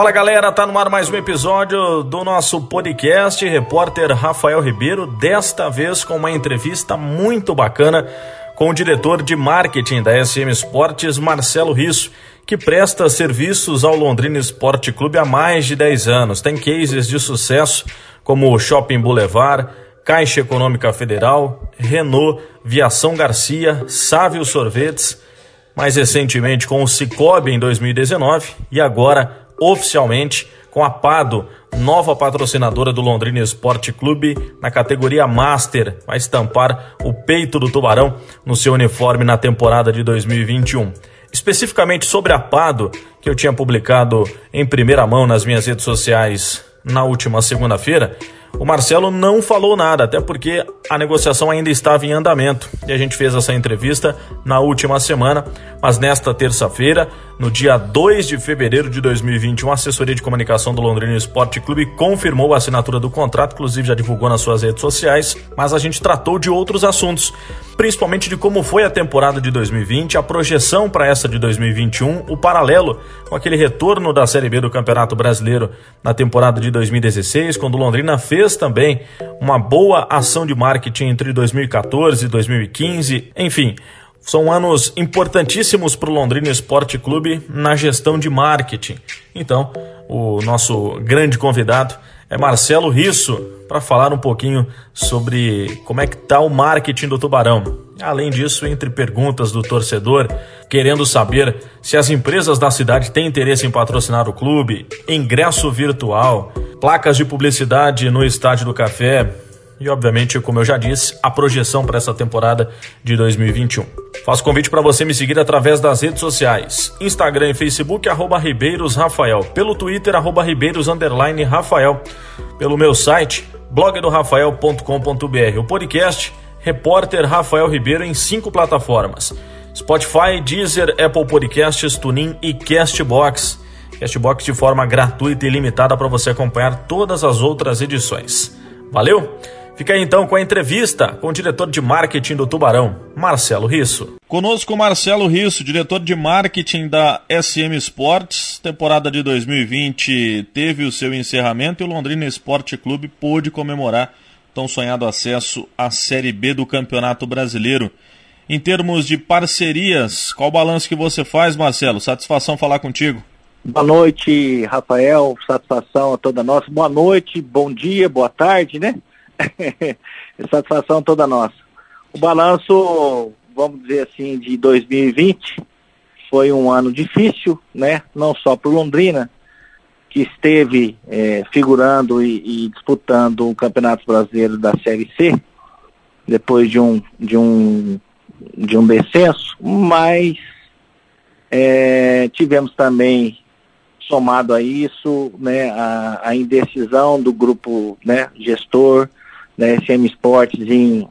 Fala galera, tá no ar mais um episódio do nosso podcast. Repórter Rafael Ribeiro, desta vez com uma entrevista muito bacana com o diretor de marketing da SM Esportes, Marcelo Risso, que presta serviços ao Londrina Esporte Clube há mais de 10 anos. Tem cases de sucesso como o Shopping Boulevard, Caixa Econômica Federal, Renault, Viação Garcia, Sávio Sorvetes, mais recentemente com o Cicobi em 2019 e agora oficialmente com a Pado, nova patrocinadora do Londrina Esporte Clube na categoria Master, vai estampar o peito do Tubarão no seu uniforme na temporada de 2021. Especificamente sobre a Pado, que eu tinha publicado em primeira mão nas minhas redes sociais na última segunda-feira, o Marcelo não falou nada, até porque a negociação ainda estava em andamento. E a gente fez essa entrevista na última semana, mas nesta terça-feira, no dia 2 de fevereiro de 2021, a assessoria de comunicação do Londrina Esporte Clube confirmou a assinatura do contrato, inclusive já divulgou nas suas redes sociais, mas a gente tratou de outros assuntos, principalmente de como foi a temporada de 2020, a projeção para essa de 2021, o paralelo com aquele retorno da Série B do Campeonato Brasileiro na temporada de 2016, quando o Londrina fez também uma boa ação de marketing entre 2014 e 2015, enfim, são anos importantíssimos para o Londrina Esporte Clube na gestão de marketing. Então, o nosso grande convidado é Marcelo Risso para falar um pouquinho sobre como é que está o marketing do Tubarão. Além disso, entre perguntas do torcedor, querendo saber se as empresas da cidade têm interesse em patrocinar o clube, ingresso virtual, placas de publicidade no Estádio do Café, e, obviamente, como eu já disse, a projeção para essa temporada de 2021. Faço convite para você me seguir através das redes sociais: Instagram e Facebook, arroba Ribeiros Rafael, pelo Twitter, arroba Ribeiros Rafael, pelo meu site, blogdorafael.com.br, o podcast Repórter Rafael Ribeiro em cinco plataformas: Spotify, Deezer, Apple Podcasts, TuneIn e Castbox. Castbox de forma gratuita e limitada para você acompanhar todas as outras edições. Valeu? Fica aí então com a entrevista com o diretor de marketing do Tubarão, Marcelo Risso. Conosco Marcelo Risso, diretor de marketing da SM Sports. Temporada de 2020 teve o seu encerramento e o Londrina Esporte Clube pôde comemorar tão sonhado acesso à Série B do Campeonato Brasileiro. Em termos de parcerias, qual o balanço que você faz, Marcelo? Satisfação falar contigo. Boa noite, Rafael. Satisfação a toda nossa. Boa noite, bom dia, boa tarde, né? Satisfação toda nossa. O balanço, vamos dizer assim, de 2020 foi um ano difícil, né? Não só para Londrina, que esteve é, figurando e, e, disputando o Campeonato Brasileiro da Série C, depois de um, de um, de um descenso, mas é, tivemos também somado a isso, né, a, a indecisão do grupo, né, gestor, da SM Esportes em,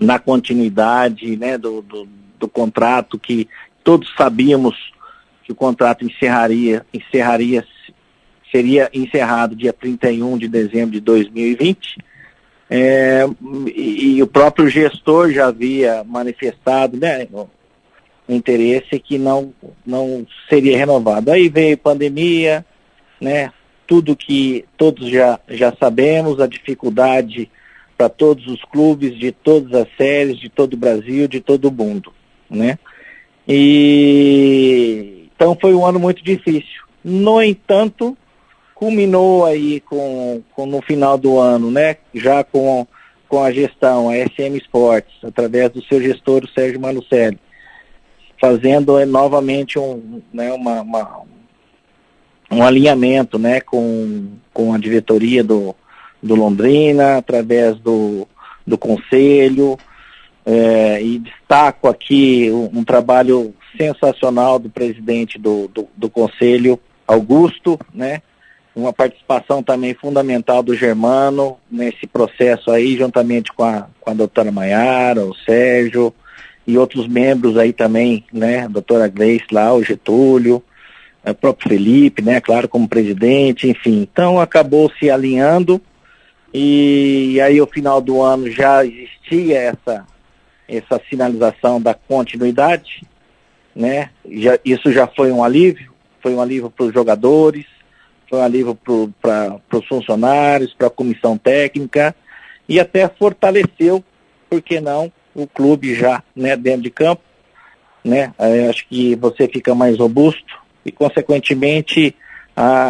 na continuidade né, do, do, do, contrato que todos sabíamos que o contrato encerraria, encerraria seria encerrado dia 31 de dezembro de 2020. É, e, e, o próprio gestor já havia manifestado né, o interesse que não, não seria renovado. Aí veio pandemia, né, tudo que todos já, já sabemos, a dificuldade para todos os clubes, de todas as séries, de todo o Brasil, de todo o mundo, né? E então foi um ano muito difícil. No entanto, culminou aí com, com no final do ano, né? Já com, com a gestão, a SM Sports, através do seu gestor, o Sérgio Manucelli, fazendo é, novamente um, né, uma, uma, um alinhamento né, com, com a diretoria do, do Londrina, através do, do conselho, é, e destaco aqui um, um, trabalho sensacional do presidente do, do, do, conselho, Augusto, né? Uma participação também fundamental do Germano nesse processo aí, juntamente com a, com a doutora Maiara, o Sérgio e outros membros aí também, né? A doutora Grace lá, o Getúlio, o é, próprio Felipe, né, claro, como presidente, enfim. Então acabou se alinhando e aí ao final do ano já existia essa, essa sinalização da continuidade, né? Já, isso já foi um alívio, foi um alívio para os jogadores, foi um alívio para os funcionários, para a comissão técnica e até fortaleceu, por que não, o clube já né, dentro de campo. Né? Eu acho que você fica mais robusto e, consequentemente,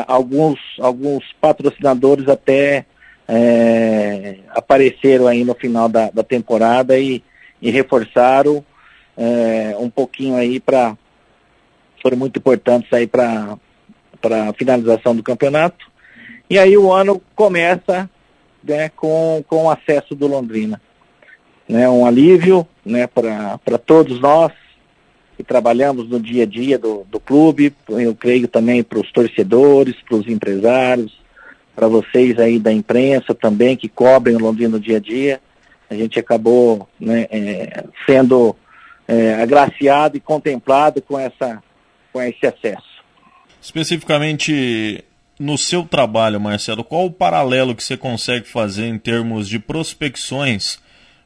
alguns, alguns patrocinadores até é, apareceram aí no final da, da temporada e, e reforçaram é, um pouquinho aí para foram muito importantes aí para para a finalização do campeonato. E aí o ano começa né, com, com o acesso do Londrina. Né, um alívio né, para todos nós que trabalhamos no dia a dia do, do clube, eu creio também para os torcedores, para os empresários, para vocês aí da imprensa também que cobrem o Londrina no dia a dia. A gente acabou né, é, sendo é, agraciado e contemplado com, essa, com esse acesso. Especificamente no seu trabalho, Marcelo, qual o paralelo que você consegue fazer em termos de prospecções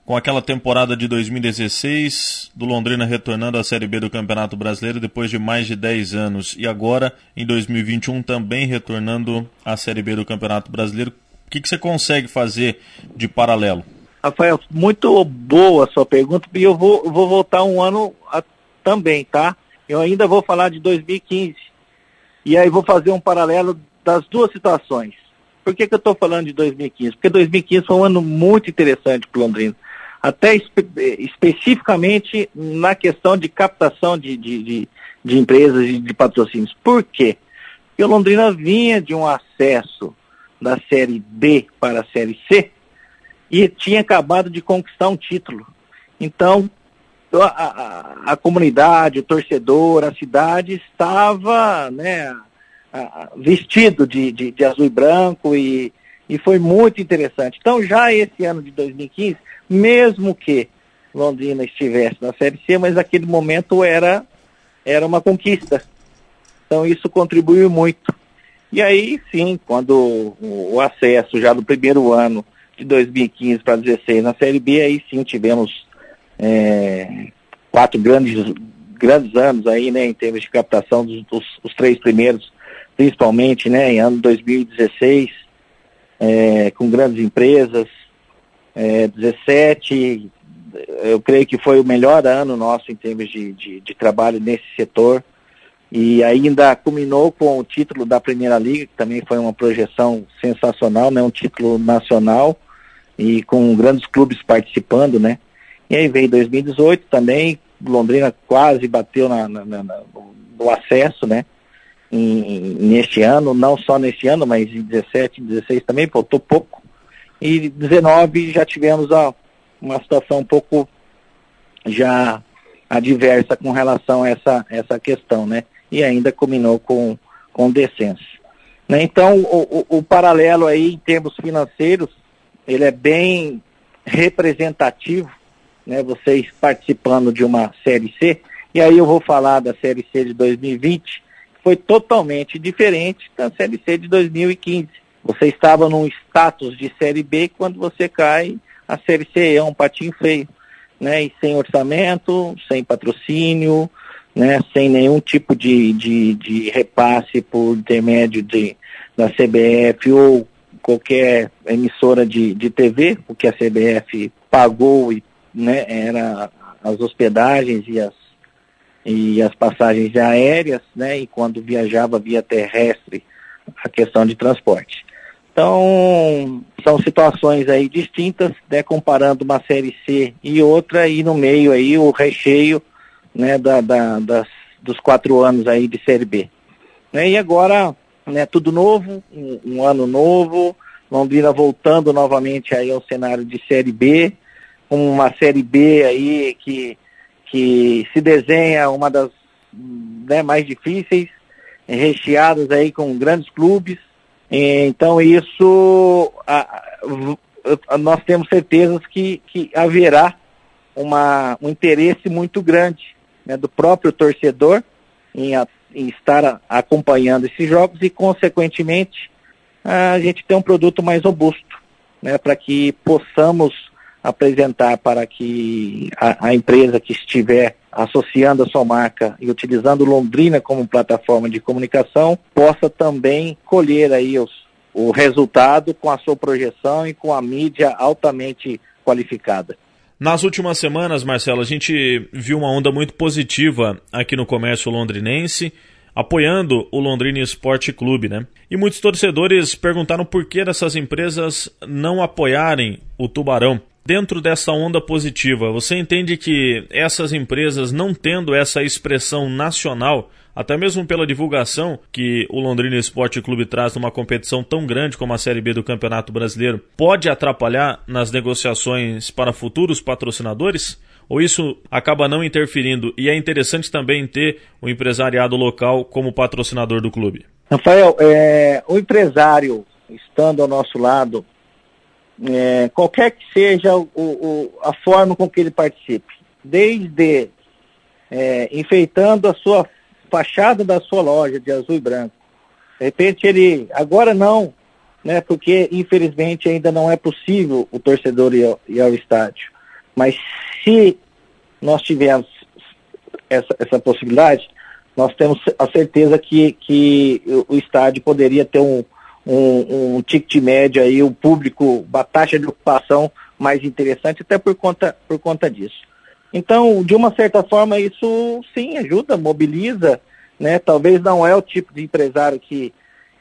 com aquela temporada de 2016 do Londrina retornando à Série B do Campeonato Brasileiro depois de mais de 10 anos e agora em 2021 também retornando à Série B do Campeonato Brasileiro? O que, que você consegue fazer de paralelo? Rafael, muito boa a sua pergunta e eu vou, vou voltar um ano a, também, tá? Eu ainda vou falar de 2015 e aí vou fazer um paralelo das duas situações. Por que, que eu estou falando de 2015? Porque 2015 foi um ano muito interessante para o Londrina. Até espe especificamente na questão de captação de, de, de, de empresas e de, patrocínios. Por quê? Porque o Londrina vinha de um acesso da Série B para a Série C e tinha acabado de conquistar um título. Então, a, a, comunidade, o torcedor, a cidade estava né, vestido de, de, de, azul e branco e, e foi muito interessante. Então já esse ano de 2015, mesmo que Londrina estivesse na Série C, mas naquele momento era, era uma conquista. Então isso contribuiu muito. E aí sim, quando o acesso já do primeiro ano de 2015 para 2016 na Série B, aí sim tivemos é, quatro grandes, grandes anos aí, né, em termos de captação dos, dos os três primeiros, principalmente, né, em ano 2016, é, com grandes empresas, é, 17, eu creio que foi o melhor ano nosso em termos de, de, de trabalho nesse setor, e ainda culminou com o título da Primeira Liga, que também foi uma projeção sensacional, né, um título nacional, e com grandes clubes participando, né, e aí veio 2018 também, Londrina quase bateu na, na, na, no acesso, né? Neste ano, não só neste ano, mas em 17, 16 também, faltou pouco. E 19 já tivemos uma situação um pouco já adversa com relação a essa, essa questão, né? E ainda combinou com, com descenso. Né? Então, o, o, o paralelo aí em termos financeiros, ele é bem representativo né, vocês participando de uma Série C, e aí eu vou falar da Série C de 2020, que foi totalmente diferente da Série C de 2015. Você estava num status de Série B quando você cai, a Série C é um patinho feio, né, e sem orçamento, sem patrocínio, né, sem nenhum tipo de, de, de repasse por intermédio de, da CBF ou qualquer emissora de, de TV, o que a CBF pagou e né, era as hospedagens e as, e as passagens aéreas, né, e quando viajava via terrestre, a questão de transporte. Então, são situações aí distintas, né, comparando uma série C e outra, e no meio aí o recheio, né, da, da das, dos quatro anos aí de série B. Né, e agora, né, tudo novo, um, um ano novo, Londrina voltando novamente aí ao cenário de série B, com uma série B aí que, que se desenha uma das né, mais difíceis, recheadas aí com grandes clubes. Então isso a, a, nós temos certezas que, que haverá uma, um interesse muito grande né, do próprio torcedor em, a, em estar acompanhando esses jogos e, consequentemente, a gente ter um produto mais robusto, né, para que possamos apresentar para que a, a empresa que estiver associando a sua marca e utilizando Londrina como plataforma de comunicação, possa também colher aí os, o resultado com a sua projeção e com a mídia altamente qualificada. Nas últimas semanas, Marcelo, a gente viu uma onda muito positiva aqui no comércio londrinense, apoiando o Londrina Esporte Clube, né? E muitos torcedores perguntaram por que essas empresas não apoiarem o Tubarão. Dentro dessa onda positiva, você entende que essas empresas, não tendo essa expressão nacional, até mesmo pela divulgação que o Londrina Esporte Clube traz numa competição tão grande como a Série B do Campeonato Brasileiro, pode atrapalhar nas negociações para futuros patrocinadores? Ou isso acaba não interferindo e é interessante também ter o empresariado local como patrocinador do clube? Rafael, é, o empresário estando ao nosso lado, é, qualquer que seja o, o, a forma com que ele participe, desde é, enfeitando a sua fachada da sua loja de azul e branco. De repente ele, agora não, né, porque infelizmente ainda não é possível o torcedor ir ao, ir ao estádio. Mas se nós tivermos essa, essa possibilidade, nós temos a certeza que, que o, estádio poderia ter um, um, um ticket médio aí, o um público, uma taxa de ocupação mais interessante, até por conta, por conta disso. Então, de uma certa forma, isso sim ajuda, mobiliza, né? Talvez não é o tipo de empresário que,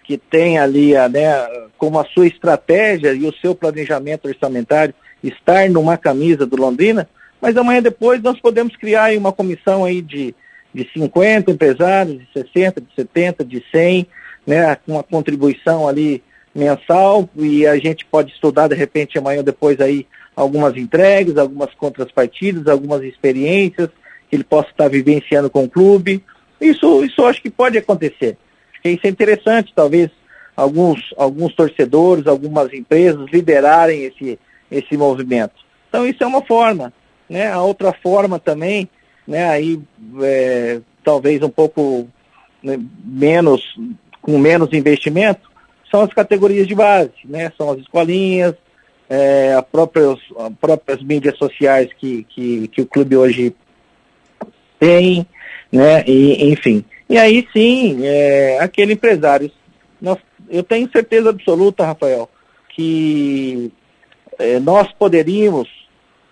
que tem ali, né, como a sua estratégia e o seu planejamento orçamentário estar numa camisa do Londrina, mas amanhã depois nós podemos criar uma comissão aí de, de 50 empresários, de 60, de 70, de 100, né, uma contribuição ali mensal e a gente pode estudar de repente amanhã depois aí algumas entregas, algumas contrapartidas, algumas experiências que ele possa estar vivenciando com o clube. Isso, isso acho que pode acontecer. Isso é interessante, talvez alguns, alguns torcedores, algumas empresas liderarem esse, esse movimento. Então isso é uma forma. Né? A outra forma também, né, aí é, talvez um pouco né, menos com menos investimento são as categorias de base, né? São as escolinhas, é, as, próprias, as próprias mídias sociais que, que, que o clube hoje tem, né? E, enfim. E aí sim, é, aquele empresário. Nós, eu tenho certeza absoluta, Rafael, que é, nós poderíamos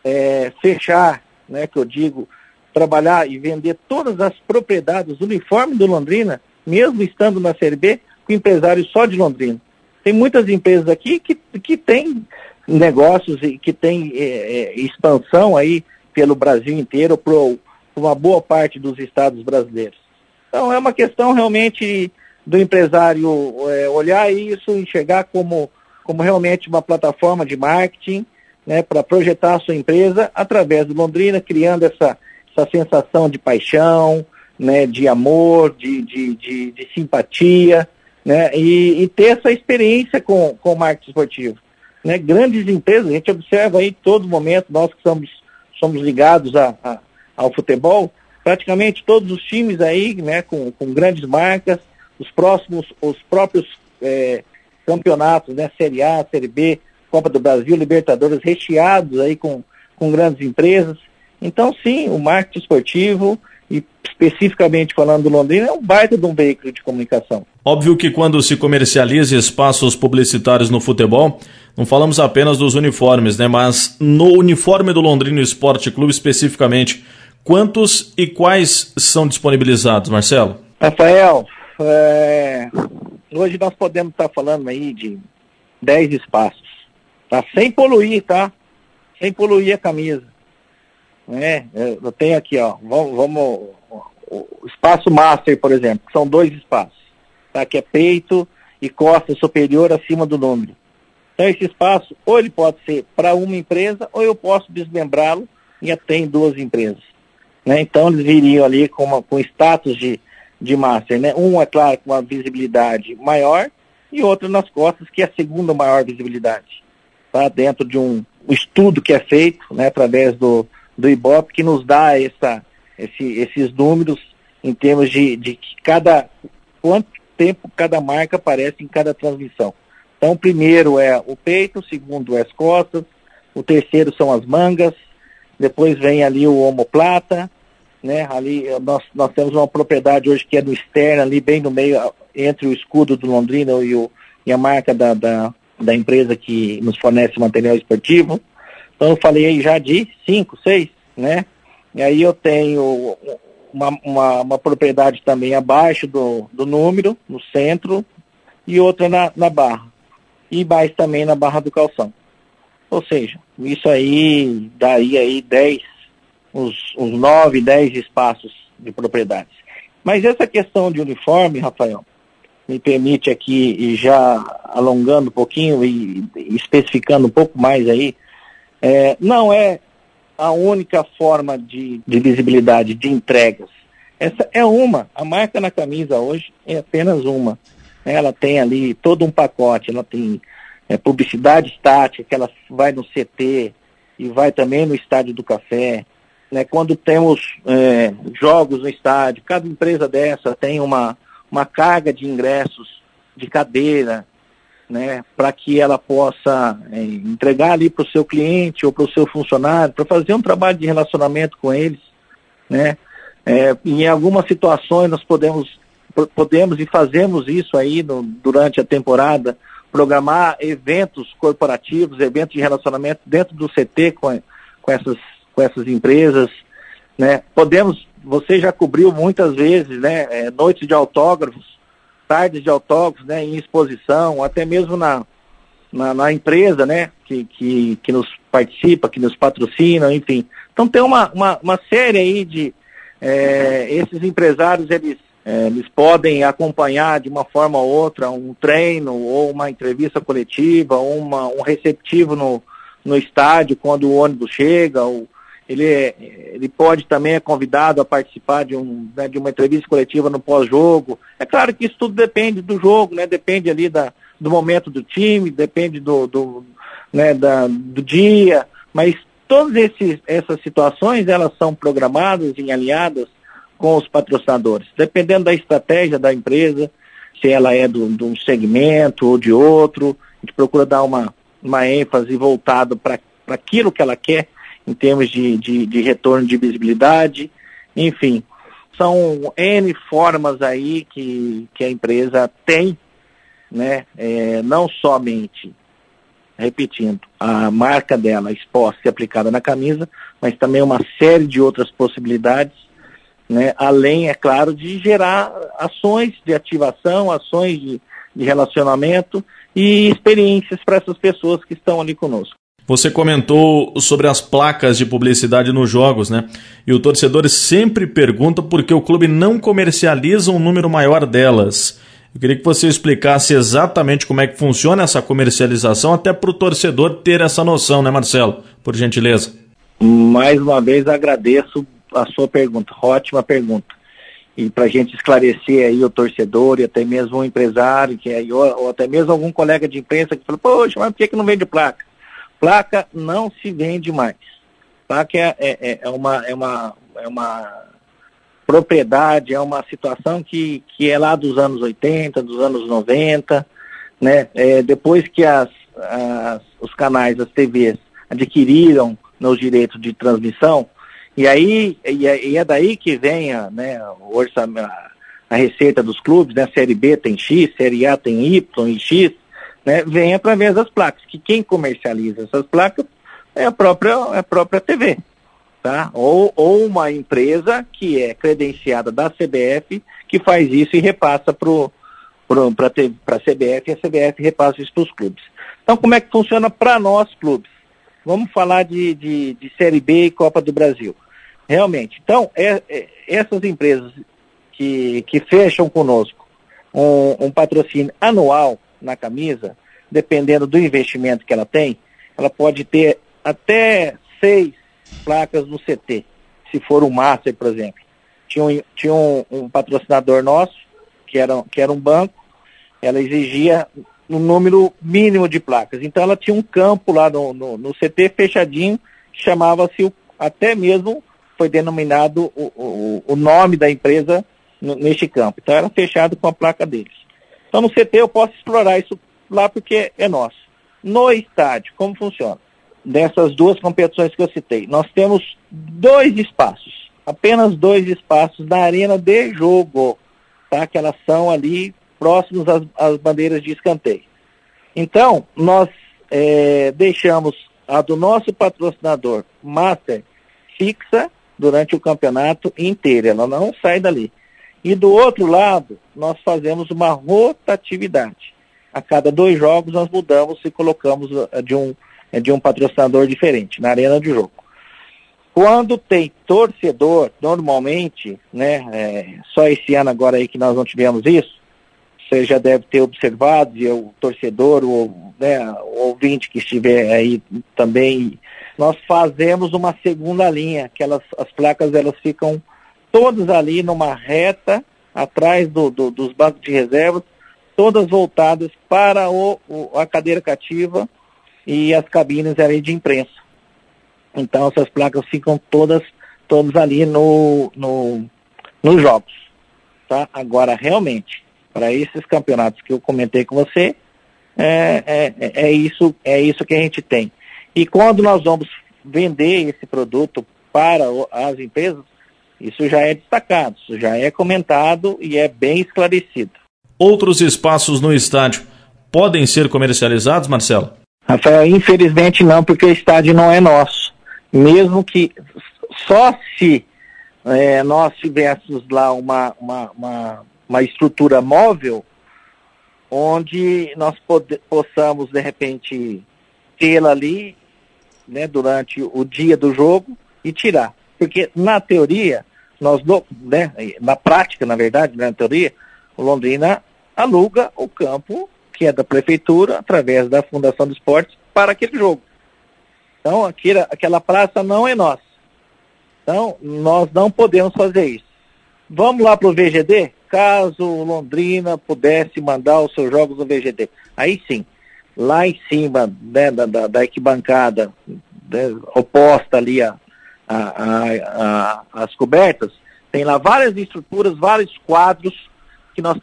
é, fechar, né, que eu digo, trabalhar e vender todas as propriedades, o uniforme do Londrina, mesmo estando na Série B, com empresários só de Londrina. Tem muitas empresas aqui que, que têm negócios e que têm é, é, expansão aí pelo Brasil inteiro, para uma boa parte dos estados brasileiros. Então é uma questão realmente do empresário é, olhar isso, enxergar como, como realmente uma plataforma de marketing, né, para projetar a sua empresa através do Londrina, criando essa, essa sensação de paixão, né, de amor, de, de, de, de simpatia, né, e, e, ter essa experiência com, com o marketing esportivo. Né, grandes empresas, a gente observa aí todo momento, nós que somos, somos ligados a, a, ao futebol, praticamente todos os times aí, né, com, com grandes marcas, os próximos, os próprios é, campeonatos, né, Série A, Série B, Copa do Brasil, Libertadores, recheados aí com, com grandes empresas. Então, sim, o marketing esportivo, e especificamente falando do Londrina, é um baita de um veículo de comunicação. Óbvio que quando se comercializa espaços publicitários no futebol, não falamos apenas dos uniformes, né? Mas no uniforme do Londrina Esporte Clube especificamente, quantos e quais são disponibilizados, Marcelo? Rafael, é... hoje nós podemos estar falando aí de 10 espaços, tá? Sem poluir, tá? Sem poluir a camisa. Né? Eu tenho aqui, ó, vamos, vamos o espaço master, por exemplo, que são dois espaços, tá? que é peito e costa superior acima do número. Então esse espaço, ou ele pode ser para uma empresa, ou eu posso desmembrá-lo e até em duas empresas. Né? Então eles viriam ali com, uma, com status de, de master. Né? Um, é claro, com uma visibilidade maior, e outro nas costas, que é a segunda maior visibilidade. Tá? Dentro de um estudo que é feito né, através do, do Ibope que nos dá essa, esse, esses números em termos de, de cada quanto tempo cada marca aparece em cada transmissão. Então, o primeiro é o peito, o segundo é as costas, o terceiro são as mangas, depois vem ali o omoplata, né? Ali nós, nós temos uma propriedade hoje que é do externo, ali bem no meio, entre o escudo do Londrina e, o, e a marca da, da, da empresa que nos fornece material esportivo. Então eu falei aí já de cinco, seis, né? E aí eu tenho uma, uma, uma propriedade também abaixo do, do número, no centro, e outra na, na barra. E mais também na barra do calção. Ou seja, isso aí daí aí 10, uns, uns 9, 10 espaços de propriedades. Mas essa questão de uniforme, Rafael, me permite aqui, já alongando um pouquinho e especificando um pouco mais aí, é, não é a única forma de, de visibilidade de entregas. Essa é uma. A marca na camisa hoje é apenas uma. Ela tem ali todo um pacote, ela tem é, publicidade estática, que ela vai no CT e vai também no Estádio do Café. Né? Quando temos é, jogos no estádio, cada empresa dessa tem uma, uma carga de ingressos de cadeira, né, para que ela possa é, entregar ali para o seu cliente ou para o seu funcionário, para fazer um trabalho de relacionamento com eles, né? É, em algumas situações nós podemos, podemos e fazemos isso aí no, durante a temporada, programar eventos corporativos, eventos de relacionamento dentro do CT com, com, essas, com essas empresas, né? Podemos, você já cobriu muitas vezes, né? É, noites de autógrafos, tardes de autógrafos, né, em exposição, até mesmo na, na, na, empresa, né, que, que, que nos participa, que nos patrocina, enfim. Então tem uma, uma, uma série aí de, é, esses empresários, eles, é, eles podem acompanhar de uma forma ou outra um treino ou uma entrevista coletiva, ou uma, um receptivo no, no estádio quando o ônibus chega, ou, ele, é, ele pode também é convidado a participar de, um, né, de uma entrevista coletiva no pós-jogo. É claro que isso tudo depende do jogo, né? Depende ali da, do momento do time, depende do, do, né, da, do dia, mas todas esses, essas situações elas são programadas e alinhadas com os patrocinadores, dependendo da estratégia da empresa, se ela é de um segmento ou de outro, a gente procura dar uma, uma ênfase voltada para aquilo que ela quer em termos de, de, de retorno de visibilidade, enfim. São N formas aí que, que a empresa tem, né? É, não somente, repetindo, a marca dela exposta e aplicada na camisa, mas também uma série de outras possibilidades, né? além, é claro, de gerar ações de ativação, ações de, de relacionamento e experiências para essas pessoas que estão ali conosco. Você comentou sobre as placas de publicidade nos jogos, né? E o torcedor sempre pergunta por que o clube não comercializa um número maior delas. Eu queria que você explicasse exatamente como é que funciona essa comercialização, até para o torcedor ter essa noção, né, Marcelo? Por gentileza. Mais uma vez agradeço a sua pergunta, ótima pergunta. E para a gente esclarecer aí o torcedor e até mesmo o empresário, que é, ou, ou até mesmo algum colega de imprensa que falou, poxa, mas por que, que não vende placa? Placa não se vende mais. Placa é, é, é, uma, é, uma, é uma propriedade, é uma situação que, que é lá dos anos 80, dos anos 90, né? É, depois que as, as, os canais, as TVs adquiriram os direitos de transmissão, e aí e é, e é daí que vem a, né, o orçamento, a receita dos clubes, né? Série B tem X, Série A tem Y e X, né, vem através das placas, que quem comercializa essas placas é a própria, é a própria TV. Tá? Ou, ou uma empresa que é credenciada da CBF que faz isso e repassa para a CBF e a CBF repassa isso para os clubes. Então, como é que funciona para nós, clubes? Vamos falar de, de, de, Série B e Copa do Brasil. Realmente. Então, é, é, essas empresas que, que fecham conosco um, um patrocínio anual na camisa, dependendo do investimento que ela tem, ela pode ter até seis placas no CT, se for um Master, por exemplo. Tinha um, tinha um, um patrocinador nosso, que era, que era um banco, ela exigia um número mínimo de placas. Então ela tinha um campo lá no, no, no CT fechadinho, chamava-se até mesmo, foi denominado o, o, o nome da empresa neste campo. Então era fechado com a placa deles. Então no CT eu posso explorar isso lá porque é nosso. No estádio, como funciona? Dessas duas competições que eu citei, nós temos dois espaços. apenas dois espaços na arena de jogo, tá? Que elas são ali próximos às, às bandeiras de escanteio. Então, nós é, deixamos a do nosso patrocinador Master fixa durante o campeonato inteiro, ela não sai dali. E do outro lado, nós fazemos uma rotatividade. A cada dois jogos nós mudamos e colocamos eh, de um, eh, de um patrocinador diferente na arena de jogo. Quando tem torcedor, normalmente, né, é, só esse ano agora aí que nós não tivemos isso, você já deve ter observado, e o torcedor, o, né, o ouvinte que estiver aí também, nós fazemos uma segunda linha, que elas, as placas elas ficam todas ali numa reta, atrás do, do, dos bancos de reservas, todas voltadas para o, o, a cadeira cativa e as cabines ali de imprensa. Então essas placas ficam todas, todas ali no, no, nos jogos. Tá? Agora, realmente, para esses campeonatos que eu comentei com você, é, é, é, isso, é isso que a gente tem. E quando nós vamos vender esse produto para as empresas, isso já é destacado, isso já é comentado e é bem esclarecido. Outros espaços no estádio podem ser comercializados, Marcelo? Rafael, infelizmente não, porque o estádio não é nosso. Mesmo que só se é, nós tivéssemos lá uma, uma, uma, uma estrutura móvel, onde nós possamos, de repente, tê-la ali né, durante o dia do jogo e tirar. Porque, na teoria, nós, né, na prática, na verdade, na teoria, Londrina aluga o campo que é da prefeitura, através da Fundação do Esporte, para aquele jogo. Então, aquela, aquela praça não é nossa. Então, nós não podemos fazer isso. Vamos lá para o VGD? Caso Londrina pudesse mandar os seus jogos no VGD. Aí sim, lá em cima né, da, da, da né, oposta ali a, a, a, a, as cobertas, tem lá várias estruturas, vários quadros que nós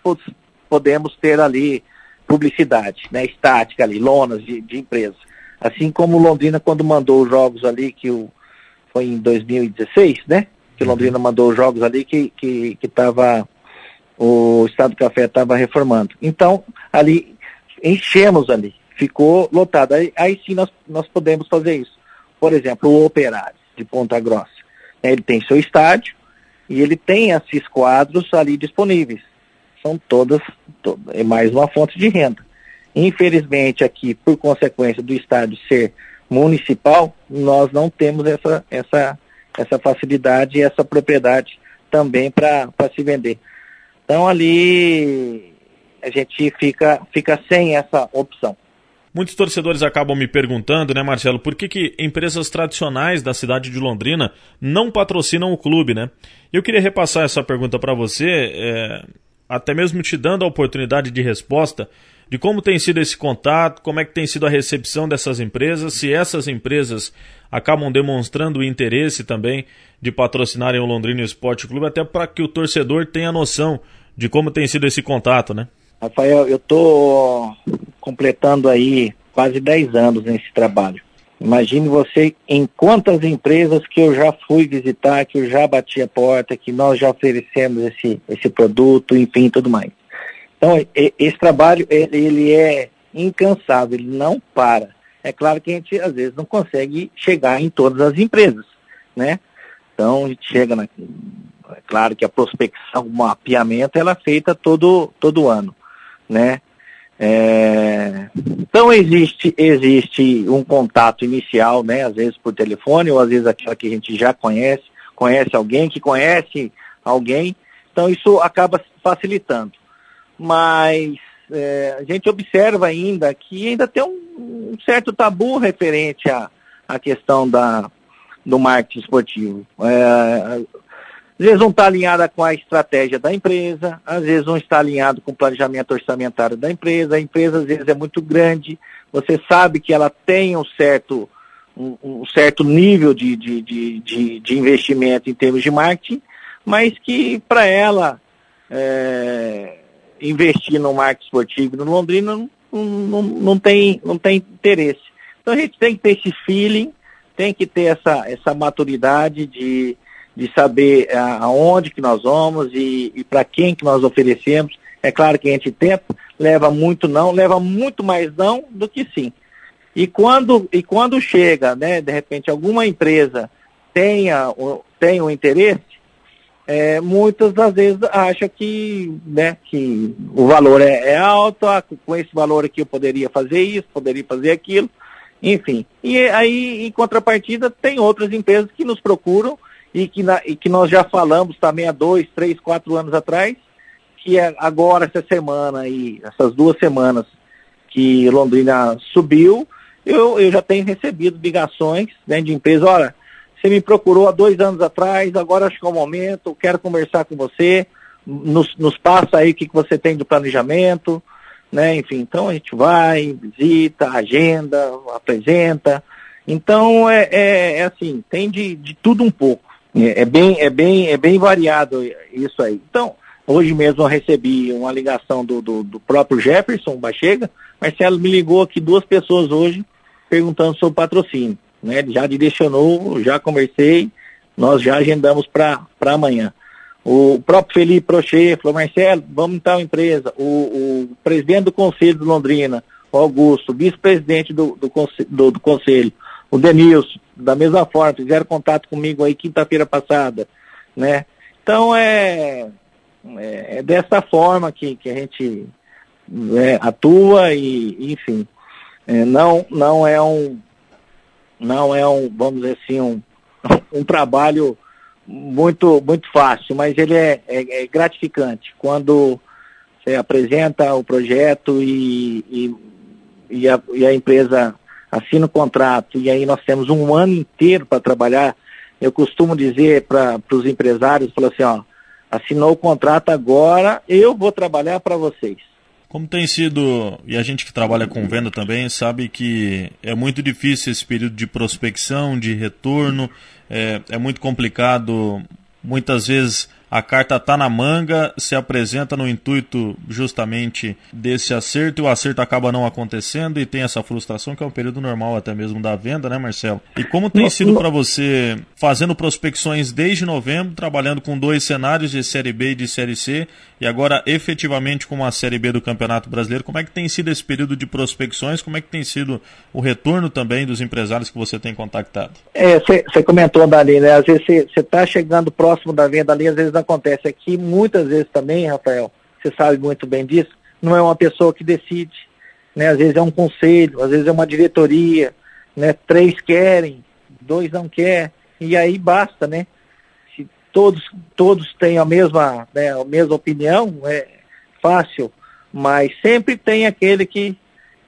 podemos ter ali publicidade, né, estática ali, lonas de, de empresas. Assim como Londrina, quando mandou os jogos ali, que o, foi em 2016, né? Que uhum. Londrina mandou os jogos ali que que estava o Estado do Café estava reformando. Então, ali, enchemos ali, ficou lotado. Aí, aí sim nós, nós podemos fazer isso. Por exemplo, o Operário de Ponta Grossa. Ele tem seu estádio e ele tem esses quadros ali disponíveis. São todas, to é mais uma fonte de renda. Infelizmente, aqui, por consequência do estádio ser municipal, nós não temos essa, essa, essa facilidade e essa propriedade também para se vender. Então ali a gente fica, fica sem essa opção. Muitos torcedores acabam me perguntando, né, Marcelo, por que, que empresas tradicionais da cidade de Londrina não patrocinam o clube, né? Eu queria repassar essa pergunta para você, é, até mesmo te dando a oportunidade de resposta de como tem sido esse contato, como é que tem sido a recepção dessas empresas, se essas empresas acabam demonstrando interesse também de patrocinarem o Londrina Esporte Clube, até para que o torcedor tenha noção de como tem sido esse contato, né? Rafael, eu estou completando aí quase 10 anos nesse trabalho. Imagine você em quantas empresas que eu já fui visitar, que eu já bati a porta, que nós já oferecemos esse, esse produto, enfim, tudo mais. Então, esse trabalho, ele, é incansável, ele não para. É claro que a gente, às vezes, não consegue chegar em todas as empresas, né? Então, a gente chega na... É claro que a prospecção, o mapeamento, ela é feita todo, todo ano né? É... Então existe, existe um contato inicial, né? Às vezes por telefone, ou às vezes aquela que a gente já conhece, conhece alguém que conhece alguém. Então isso acaba facilitando. Mas é, a gente observa ainda que ainda tem um, um certo tabu referente à, à questão da, do marketing esportivo. É, às vezes não está alinhada com a estratégia da empresa, às vezes não está alinhado com o planejamento orçamentário da empresa, a empresa às vezes é muito grande, você sabe que ela tem um certo, um, um certo nível de, de, de, de, investimento em termos de marketing, mas que para ela é, investir no marketing esportivo no Londrina não, não, não, tem, não tem interesse. Então a gente tem que ter esse feeling, tem que ter essa, essa maturidade de de saber aonde que nós vamos e, e para quem que nós oferecemos. É claro que a gente tenta, leva muito não, leva muito mais não do que sim. E quando, e quando chega, né, de repente, alguma empresa tenha, tenha um interesse, é, muitas das vezes acha que, né, que o valor é, é alto, ah, com esse valor aqui eu poderia fazer isso, poderia fazer aquilo, enfim. E aí, em contrapartida, tem outras empresas que nos procuram e que, na, e que nós já falamos também há dois, três, quatro anos atrás, que é agora, essa semana e essas duas semanas que Londrina subiu, eu, eu já tenho recebido ligações né, de empresas, olha, você me procurou há dois anos atrás, agora acho que é o momento, quero conversar com você, nos, nos passa aí o que, que você tem de planejamento, né? Enfim, então a gente vai, visita, agenda, apresenta. Então é, é, é assim, tem de, de tudo um pouco. É, é, bem, é, bem, é bem variado isso aí. Então, hoje mesmo eu recebi uma ligação do, do, do próprio Jefferson Bachega. Marcelo me ligou aqui duas pessoas hoje perguntando sobre patrocínio né? Ele já direcionou, já conversei, nós já agendamos para amanhã. O próprio Felipe Prochê falou, Marcelo, vamos em tal empresa. O, o presidente do Conselho de Londrina, Augusto, vice-presidente do, do, do, do, Conselho, o Denilson, da mesma forma, fizeram contato comigo aí quinta-feira passada, né? Então é, é, é, dessa forma que, que a gente é, atua e, enfim, é, não, não é um, não é um, vamos dizer assim, um, um trabalho muito, muito fácil, mas ele é, é, é gratificante. Quando você apresenta o projeto e, e, e, a, e a empresa assina o contrato, e aí nós temos um ano inteiro para trabalhar, eu costumo dizer para os empresários, falar assim, ó, assinou o contrato agora, eu vou trabalhar para vocês. Como tem sido, e a gente que trabalha com venda também sabe que é muito difícil esse período de prospecção, de retorno, é, é muito complicado muitas vezes a carta está na manga, se apresenta no intuito justamente desse acerto e o acerto acaba não acontecendo e tem essa frustração que é um período normal até mesmo da venda, né, Marcelo? E como tem sido para você fazendo prospecções desde novembro, trabalhando com dois cenários de Série B e de Série C e agora efetivamente com a Série B do Campeonato Brasileiro, como é que tem sido esse período de prospecções? Como é que tem sido o retorno também dos empresários que você tem contactado? É, você comentou, Dali, né? Às vezes você está chegando próximo da venda ali, às vezes acontece aqui, muitas vezes também, Rafael, você sabe muito bem disso, não é uma pessoa que decide, né? Às vezes é um conselho, às vezes é uma diretoria, né? Três querem, dois não quer, e aí basta, né? Se todos, todos têm a mesma, né, a mesma opinião, é fácil, mas sempre tem aquele que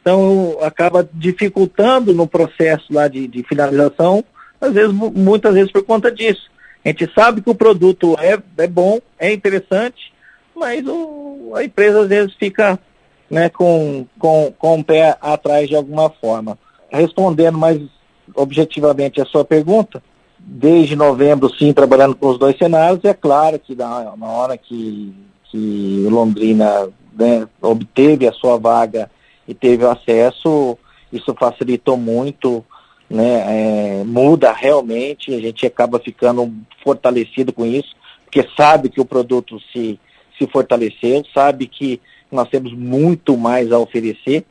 então acaba dificultando no processo lá de, de finalização, às vezes, muitas vezes por conta disso. A gente sabe que o produto é, é bom, é interessante, mas o, a empresa às vezes fica né, com, com, com o pé atrás de alguma forma. Respondendo mais objetivamente a sua pergunta, desde novembro, sim, trabalhando com os dois cenários, é claro que na, na hora que, que Londrina né, obteve a sua vaga e teve acesso, isso facilitou muito né, é, muda realmente, a gente acaba ficando fortalecido com isso, porque sabe que o produto se, se fortaleceu, sabe que nós temos muito mais a oferecer,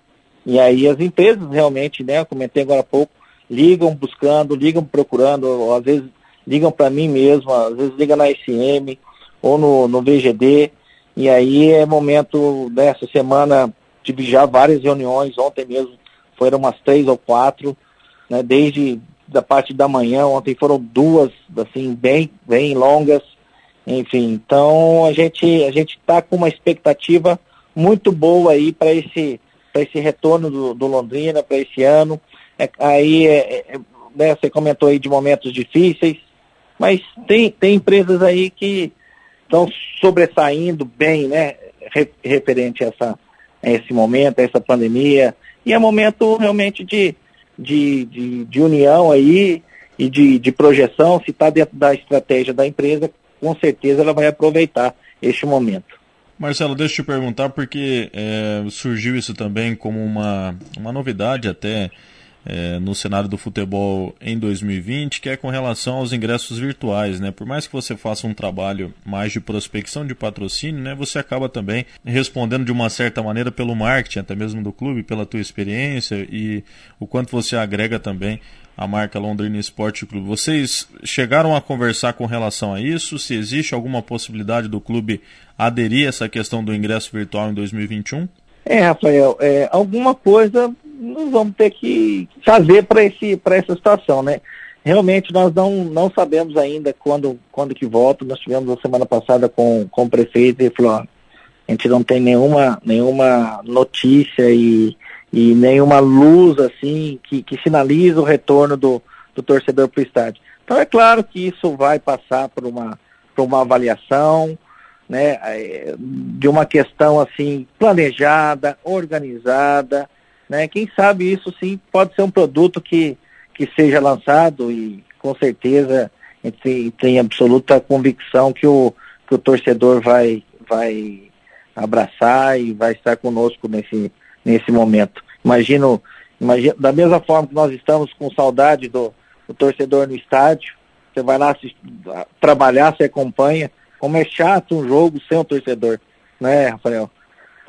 e aí as empresas realmente, né, eu comentei agora há pouco, ligam buscando, ligam procurando, ou às vezes ligam para mim mesmo, às vezes ligam na SM ou no, no VGD, e aí é momento dessa semana, tive já várias reuniões, ontem mesmo foram umas três ou quatro, né, desde da parte da manhã, ontem foram duas, assim, bem, bem longas, enfim, então a gente a gente está com uma expectativa muito boa aí para esse para esse retorno do, do Londrina para esse ano. É, aí é, é, né, você comentou aí de momentos difíceis, mas tem, tem empresas aí que estão sobressaindo bem, né, referente a, essa, a esse momento, a essa pandemia, e é momento realmente de, de, de, de união aí e de, de projeção, se está dentro da estratégia da empresa, com certeza ela vai aproveitar este momento. Marcelo, deixa eu te perguntar, porque é, surgiu isso também como uma, uma novidade até é, no cenário do futebol em 2020, que é com relação aos ingressos virtuais, né? Por mais que você faça um trabalho mais de prospecção de patrocínio, né? Você acaba também respondendo de uma certa maneira pelo marketing, até mesmo do clube, pela tua experiência e o quanto você agrega também a marca Londrina Esporte Clube. Vocês chegaram a conversar com relação a isso? Se existe alguma possibilidade do clube aderir a essa questão do ingresso virtual em 2021? É, Rafael, é, alguma coisa nós vamos ter que fazer para essa situação, né? Realmente nós não, não sabemos ainda quando, quando que volta. Nós tivemos a semana passada com, com o prefeito e ele falou, ó, a gente não tem nenhuma, nenhuma notícia e, e nenhuma luz assim que, que sinaliza o retorno do, do torcedor para o estádio. Então é claro que isso vai passar por uma, por uma avaliação, né, é, de uma questão assim planejada, organizada, né? Quem sabe isso sim pode ser um produto que, que seja lançado e com certeza a gente tem, absoluta convicção que o, que o torcedor vai, vai abraçar e vai estar conosco nesse, nesse momento. Imagino, imagino, da mesma forma que nós estamos com saudade do, do torcedor no estádio, você vai lá se, trabalhar, você acompanha, como é chato um jogo sem o torcedor, né, Rafael?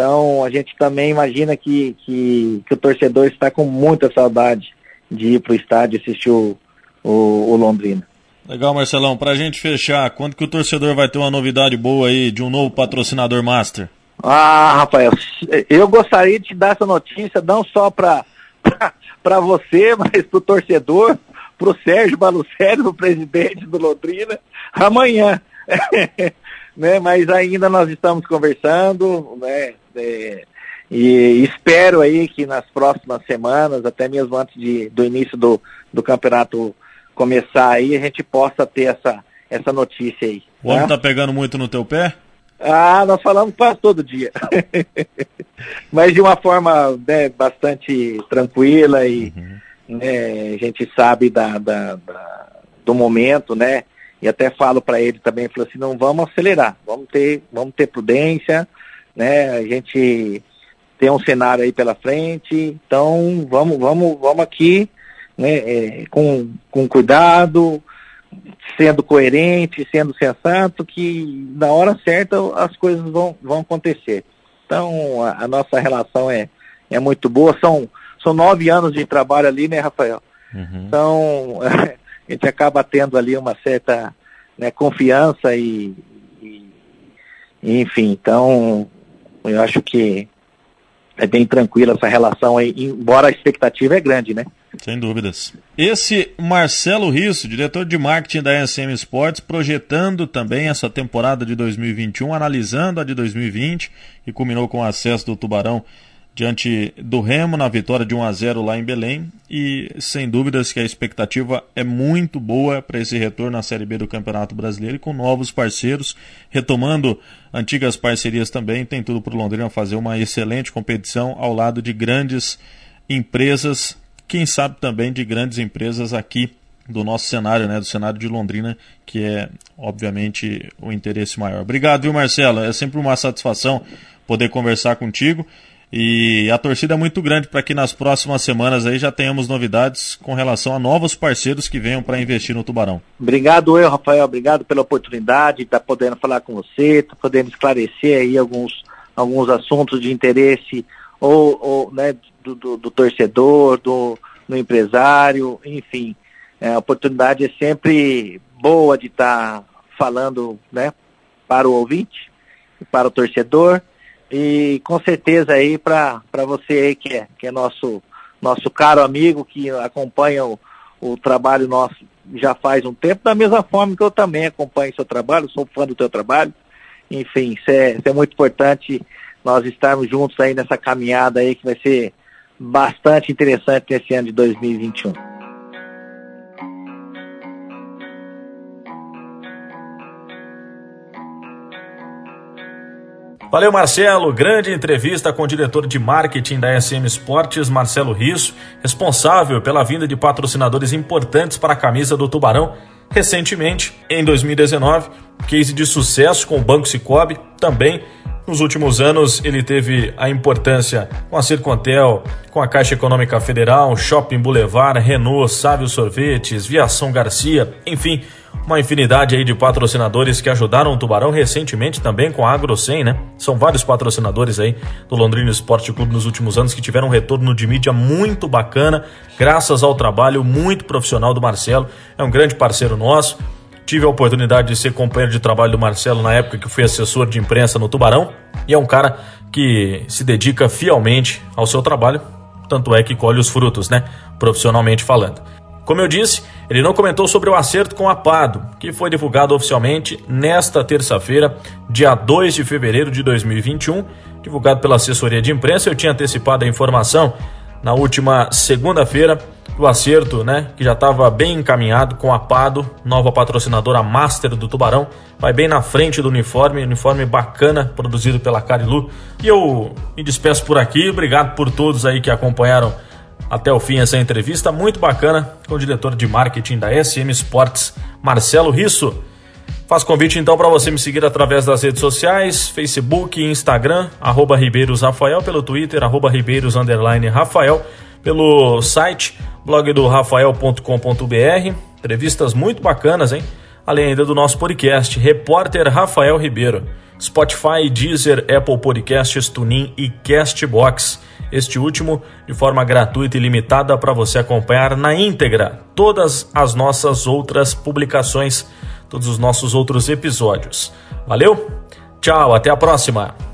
Então a gente também imagina que, que, que o torcedor está com muita saudade de ir para o estádio assistir o, o, o Londrina. Legal, Marcelão. Para a gente fechar, quando que o torcedor vai ter uma novidade boa aí de um novo patrocinador master? Ah, Rafael, eu gostaria de te dar essa notícia não só para para você, mas para o torcedor, para o Sérgio Balucério, o presidente do Londrina, amanhã. né? Mas ainda nós estamos conversando, né? É, e espero aí que nas próximas semanas, até mesmo antes de, do início do, do campeonato começar aí, a gente possa ter essa, essa notícia aí. O homem tá? tá pegando muito no teu pé? Ah, nós falamos quase todo dia. Mas de uma forma né, bastante tranquila e uhum. né, a gente sabe da, da, da, do momento, né? E até falo para ele também, falou assim, não vamos acelerar, vamos ter, vamos ter prudência, né? A gente tem um cenário aí pela frente, então vamos, vamos, vamos aqui, né, é, com, com cuidado, sendo coerente, sendo sensato, que na hora certa as coisas vão, vão acontecer. Então a, a nossa relação é, é muito boa, são, são nove anos de trabalho ali, né, Rafael? Uhum. Então a gente acaba tendo ali uma certa né, confiança e, e, enfim, então eu acho que é bem tranquila essa relação aí, embora a expectativa é grande, né? Sem dúvidas. Esse Marcelo Risso, diretor de marketing da SM Sports, projetando também essa temporada de 2021, analisando a de 2020, e culminou com o acesso do Tubarão diante do Remo na vitória de 1 a 0 lá em Belém e sem dúvidas que a expectativa é muito boa para esse retorno à Série B do Campeonato Brasileiro e com novos parceiros, retomando antigas parcerias também, tem tudo para o Londrina fazer uma excelente competição ao lado de grandes empresas, quem sabe também de grandes empresas aqui do nosso cenário, né, do cenário de Londrina, que é obviamente o interesse maior. Obrigado, viu, Marcelo? É sempre uma satisfação poder conversar contigo. E a torcida é muito grande para que nas próximas semanas aí já tenhamos novidades com relação a novos parceiros que venham para investir no Tubarão. Obrigado eu, Rafael, obrigado pela oportunidade de tá podendo falar com você, tá podendo esclarecer aí alguns, alguns assuntos de interesse ou, ou né, do, do, do, torcedor, do, do empresário, enfim. É, a oportunidade é sempre boa de estar tá falando né, para o ouvinte, para o torcedor e com certeza aí para você aí que é, que é nosso, nosso caro amigo, que acompanha o, o trabalho nosso já faz um tempo, da mesma forma que eu também acompanho seu trabalho, sou fã do teu trabalho. Enfim, isso é, isso é muito importante nós estarmos juntos aí nessa caminhada aí que vai ser bastante interessante nesse ano de 2021. Valeu, Marcelo. Grande entrevista com o diretor de marketing da SM Esportes, Marcelo Risso, responsável pela vinda de patrocinadores importantes para a camisa do Tubarão. Recentemente, em 2019, case de sucesso com o Banco Cicobi, também Nos últimos anos, ele teve a importância com a Circontel, com a Caixa Econômica Federal, Shopping Boulevard, Renault, Sávio Sorvetes, Viação Garcia, enfim, uma infinidade aí de patrocinadores que ajudaram o Tubarão recentemente também com a AgroSem, né? São vários patrocinadores aí do Londrina Esporte Clube nos últimos anos que tiveram um retorno de mídia muito bacana, graças ao trabalho muito profissional do Marcelo. É um grande parceiro nosso. Tive a oportunidade de ser companheiro de trabalho do Marcelo na época que fui assessor de imprensa no Tubarão. E é um cara que se dedica fielmente ao seu trabalho, tanto é que colhe os frutos, né? Profissionalmente falando. Como eu disse, ele não comentou sobre o acerto com a Pado, que foi divulgado oficialmente nesta terça-feira, dia 2 de fevereiro de 2021, divulgado pela assessoria de imprensa. Eu tinha antecipado a informação na última segunda-feira o acerto, né, que já estava bem encaminhado com a Pado, nova patrocinadora master do Tubarão, vai bem na frente do uniforme, uniforme bacana, produzido pela Carilu. E eu me despeço por aqui, obrigado por todos aí que acompanharam até o fim essa entrevista, muito bacana, com o diretor de marketing da SM Sports, Marcelo Risso. Faço convite então para você me seguir através das redes sociais, Facebook Instagram, arroba Ribeiros Rafael, pelo Twitter, arroba Ribeiros Rafael, pelo site blog do rafael.com.br, entrevistas muito bacanas, hein? Além ainda do nosso podcast, Repórter Rafael Ribeiro, Spotify, Deezer, Apple Podcasts, TuneIn e Castbox. Este último de forma gratuita e limitada para você acompanhar na íntegra todas as nossas outras publicações todos os nossos outros episódios. Valeu? Tchau, até a próxima!